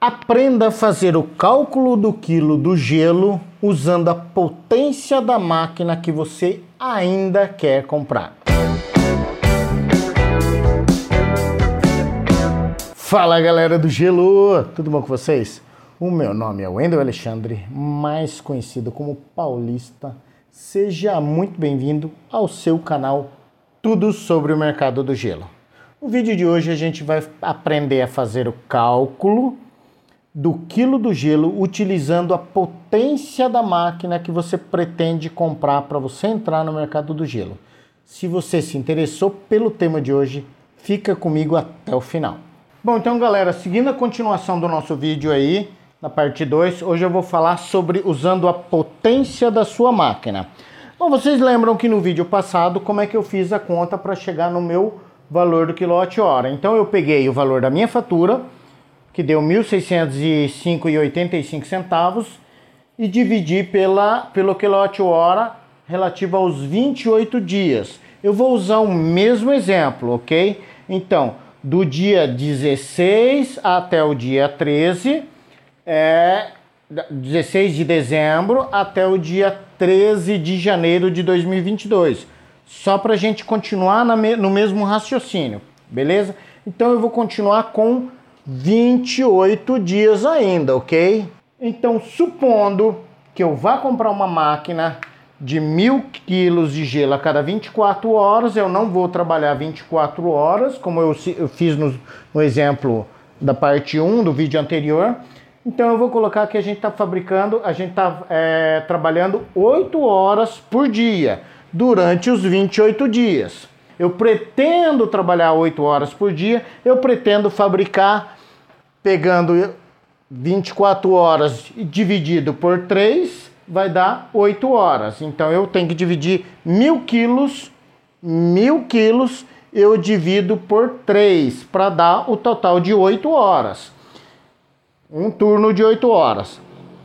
Aprenda a fazer o cálculo do quilo do gelo usando a potência da máquina que você ainda quer comprar. Fala galera do gelo, tudo bom com vocês? O meu nome é Wendel Alexandre, mais conhecido como Paulista. Seja muito bem-vindo ao seu canal Tudo sobre o Mercado do Gelo. No vídeo de hoje a gente vai aprender a fazer o cálculo do quilo do gelo utilizando a potência da máquina que você pretende comprar para você entrar no mercado do gelo. Se você se interessou pelo tema de hoje, fica comigo até o final. Bom, então galera, seguindo a continuação do nosso vídeo aí, na parte 2, hoje eu vou falar sobre usando a potência da sua máquina. Bom, vocês lembram que no vídeo passado como é que eu fiz a conta para chegar no meu valor do quilowatt-hora. Então eu peguei o valor da minha fatura, que deu R$ 1.605,85 centavos, e dividi pela, pelo quilowatt-hora relativo aos 28 dias. Eu vou usar o mesmo exemplo, ok? Então, do dia 16 até o dia 13, é 16 de dezembro até o dia 13 de janeiro de 2022. Só para a gente continuar no mesmo raciocínio, beleza? Então eu vou continuar com 28 dias ainda, ok? Então, supondo que eu vá comprar uma máquina de mil quilos de gelo a cada 24 horas, eu não vou trabalhar 24 horas, como eu, fiz no, no exemplo da parte 1 do vídeo anterior. Então eu vou colocar que a gente está fabricando, a gente está é, trabalhando 8 horas por dia durante os 28 dias. Eu pretendo trabalhar 8 horas por dia, eu pretendo fabricar pegando 24 horas dividido por 3, vai dar 8 horas. Então eu tenho que dividir mil quilos, mil quilos eu divido por 3 para dar o total de 8 horas. Um turno de 8 horas.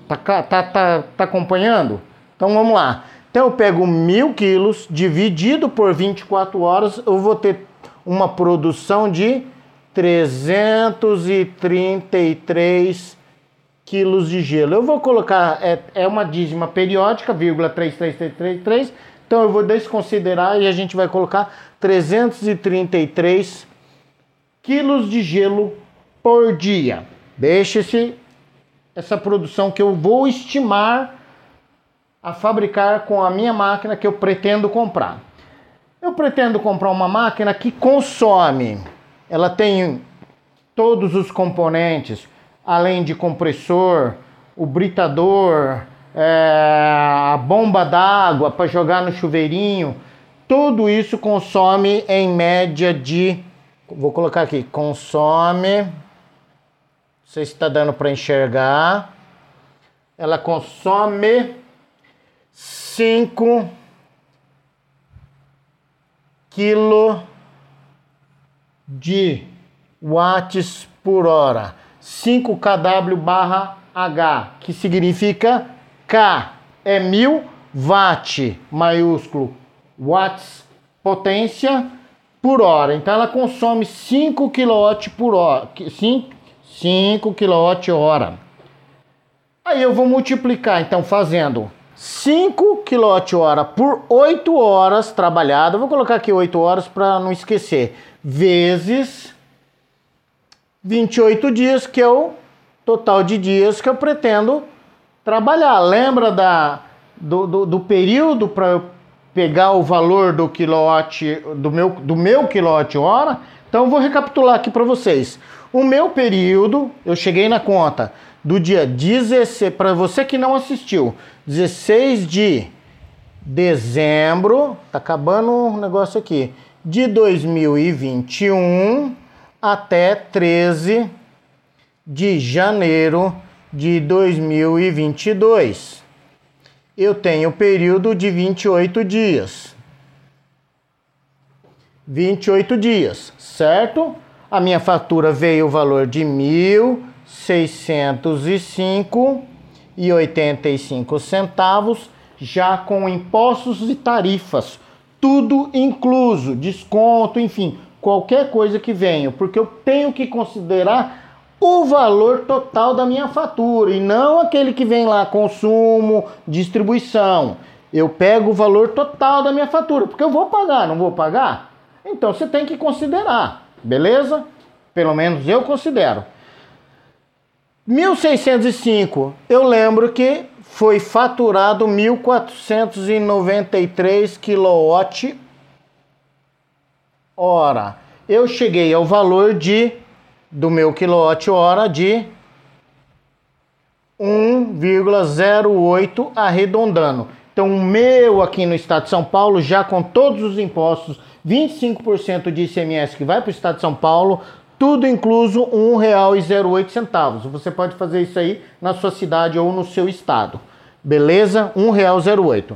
Tá, tá, tá, tá acompanhando? Então vamos lá. Então eu pego mil quilos, dividido por 24 horas, eu vou ter uma produção de 333 quilos de gelo. Eu vou colocar, é, é uma dízima periódica, vírgula 33333, então eu vou desconsiderar e a gente vai colocar 333 quilos de gelo por dia. Deixe-se essa produção que eu vou estimar a fabricar com a minha máquina que eu pretendo comprar. Eu pretendo comprar uma máquina que consome, ela tem todos os componentes, além de compressor, o britador, é, a bomba d'água para jogar no chuveirinho, tudo isso consome em média de, vou colocar aqui, consome, não sei se está dando para enxergar, ela consome 5 quilo de watts por hora. 5 kW barra H, que significa K é mil watt maiúsculo watts potência por hora. Então ela consome 5 kW por hora, 5, 5 kW hora. Aí eu vou multiplicar então fazendo 5 kWh por 8 horas trabalhada, vou colocar aqui 8 horas para não esquecer, vezes 28 dias, que é o total de dias que eu pretendo trabalhar. Lembra da, do, do, do período para eu pegar o valor do quilowatt, do meu, do meu quilowatt-hora? Então eu vou recapitular aqui para vocês. O meu período, eu cheguei na conta do dia 16, para você que não assistiu, 16 de dezembro, tá acabando o negócio aqui, de 2021 até 13 de janeiro de 2022. Eu tenho período de 28 dias. 28 dias, certo? A minha fatura veio o valor de mil 605,85 centavos, já com impostos e tarifas, tudo incluso, desconto, enfim, qualquer coisa que venha, porque eu tenho que considerar o valor total da minha fatura e não aquele que vem lá consumo, distribuição. Eu pego o valor total da minha fatura, porque eu vou pagar, não vou pagar? Então você tem que considerar, beleza? Pelo menos eu considero. 1605, eu lembro que foi faturado 1493 kWh. Eu cheguei ao valor de do meu quilowatt-hora de 1,08 arredondando. Então, o meu aqui no estado de São Paulo, já com todos os impostos, 25% de ICMS que vai para o estado de São Paulo, tudo incluso R$ 1,08. Você pode fazer isso aí na sua cidade ou no seu estado. Beleza? R$ 1,08.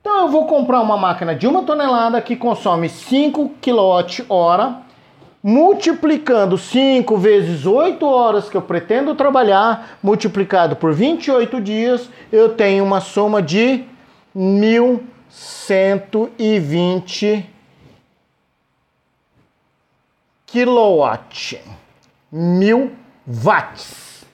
Então eu vou comprar uma máquina de uma tonelada que consome 5 kWh, multiplicando 5 vezes 8 horas que eu pretendo trabalhar, multiplicado por 28 dias, eu tenho uma soma de 1120 kilowatt, mil watts.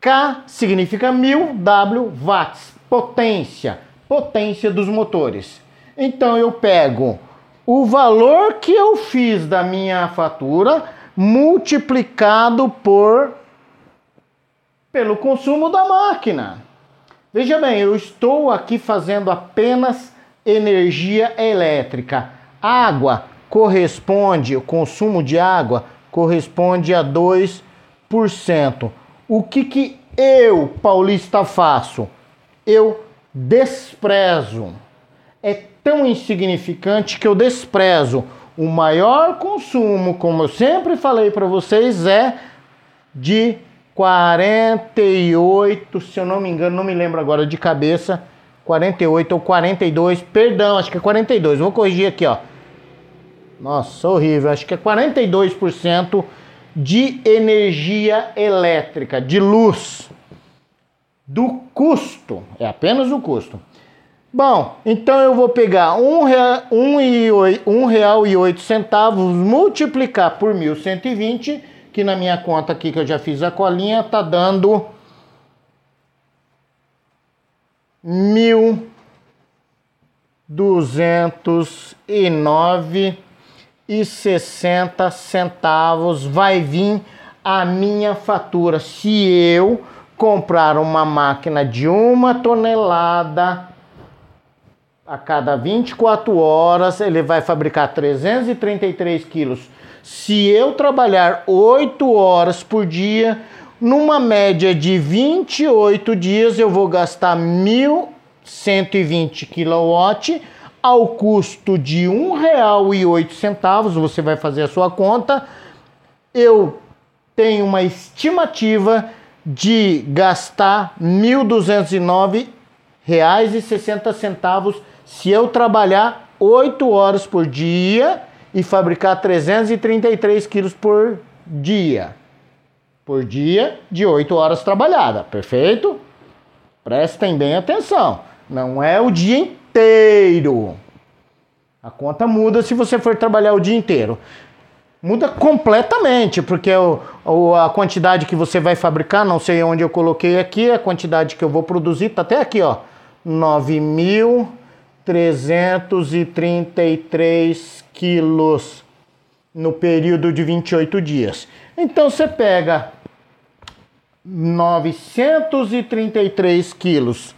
K significa mil, W watts, potência, potência dos motores. Então eu pego o valor que eu fiz da minha fatura multiplicado por pelo consumo da máquina. Veja bem, eu estou aqui fazendo apenas energia elétrica. Água corresponde, o consumo de água corresponde a 2%. O que, que eu, paulista, faço? Eu desprezo. É tão insignificante que eu desprezo. O maior consumo, como eu sempre falei para vocês, é de 48, se eu não me engano, não me lembro agora de cabeça, 48 ou 42, perdão, acho que é 42. Vou corrigir aqui, ó. Nossa, horrível. Acho que é 42% de energia elétrica, de luz. Do custo. É apenas o custo. Bom, então eu vou pegar um real, um e, um real e oito centavos, multiplicar por 1.120, que na minha conta aqui que eu já fiz a colinha, tá dando mil duzentos e nove e 60 centavos vai vir a minha fatura se eu comprar uma máquina de uma tonelada a cada 24 horas ele vai fabricar 333 quilos. Se eu trabalhar 8 horas por dia, numa média de 28 dias, eu vou gastar 1.120 kW ao custo de R$ 1,08, você vai fazer a sua conta, eu tenho uma estimativa de gastar R$ 1.209,60 se eu trabalhar 8 horas por dia e fabricar 333 quilos por dia. Por dia de 8 horas trabalhada, perfeito? Prestem bem atenção. Não é o dia inteiro inteiro. A conta muda se você for trabalhar o dia inteiro. Muda completamente, porque o, o, a quantidade que você vai fabricar, não sei onde eu coloquei aqui, a quantidade que eu vou produzir, tá até aqui, ó. 9.333 quilos no período de 28 dias. Então você pega 933 quilos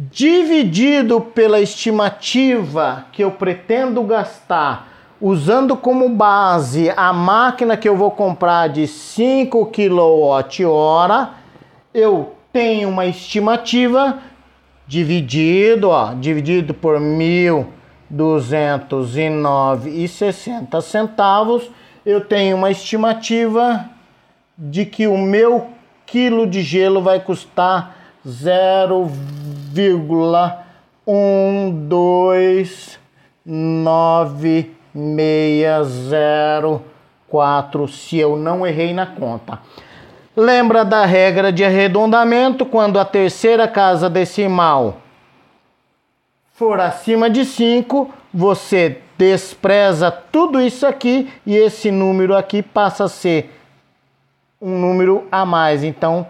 dividido pela estimativa que eu pretendo gastar, usando como base a máquina que eu vou comprar de 5 kWh, eu tenho uma estimativa dividido, ó, dividido por 1.209,60 centavos, eu tenho uma estimativa de que o meu quilo de gelo vai custar 0,12960 se eu não errei na conta. Lembra da regra de arredondamento quando a terceira casa decimal for acima de 5, você despreza tudo isso aqui e esse número aqui passa a ser um número a mais. Então,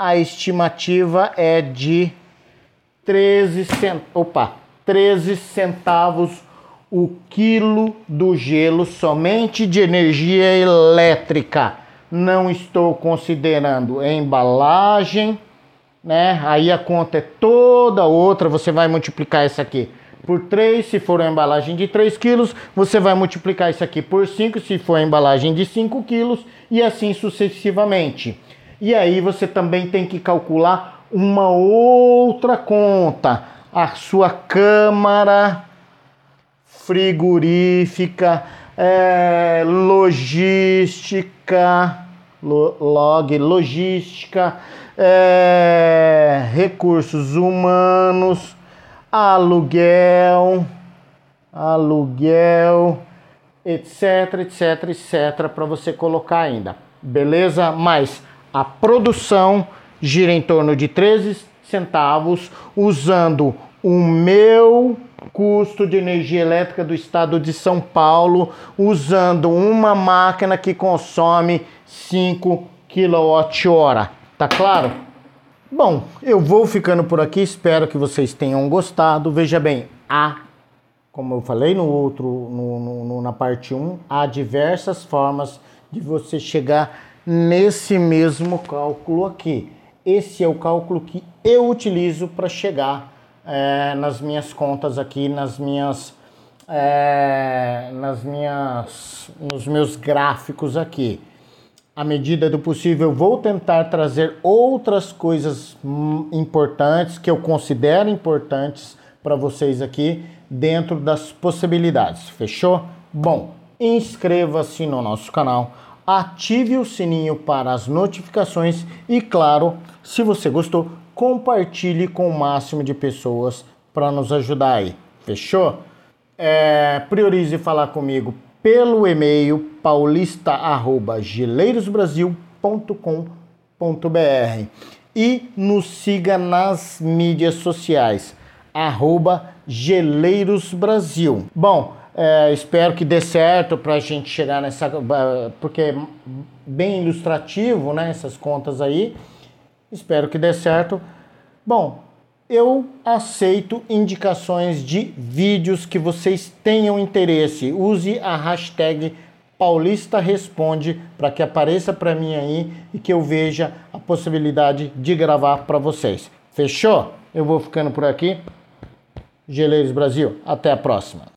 a estimativa é de 13 cent... Opa, 13 centavos o quilo do gelo somente de energia elétrica. Não estou considerando embalagem, né? Aí a conta é toda outra, você vai multiplicar isso aqui por 3, se for uma embalagem de 3 quilos, você vai multiplicar isso aqui por 5, se for a embalagem de 5 quilos, e assim sucessivamente. E aí você também tem que calcular uma outra conta, a sua câmara frigorífica, é, logística, log, logística, é, recursos humanos, aluguel, aluguel, etc, etc, etc, para você colocar ainda, beleza? Mas a produção gira em torno de 13 centavos, usando o meu custo de energia elétrica do estado de São Paulo, usando uma máquina que consome 5 kWh. Tá claro? Bom, eu vou ficando por aqui, espero que vocês tenham gostado. Veja bem, há, como eu falei no outro, no, no, na parte 1, há diversas formas de você chegar nesse mesmo cálculo aqui. Esse é o cálculo que eu utilizo para chegar é, nas minhas contas aqui, nas minhas, é, nas minhas, nos meus gráficos aqui à medida do possível, vou tentar trazer outras coisas hum, importantes que eu considero importantes para vocês aqui dentro das possibilidades. Fechou? Bom, inscreva-se no nosso canal, ative o sininho para as notificações e, claro, se você gostou, compartilhe com o máximo de pessoas para nos ajudar aí. Fechou? É, priorize falar comigo pelo e-mail paulista@geleirosbrasil.com.br e nos siga nas mídias sociais arroba. Bom, é, espero que dê certo para a gente chegar nessa, porque é bem ilustrativo, né? Essas contas aí. Espero que dê certo. Bom, eu aceito indicações de vídeos que vocês tenham interesse. Use a hashtag Paulista Responde para que apareça para mim aí e que eu veja a possibilidade de gravar para vocês. Fechou? Eu vou ficando por aqui. Geleiros Brasil, até a próxima.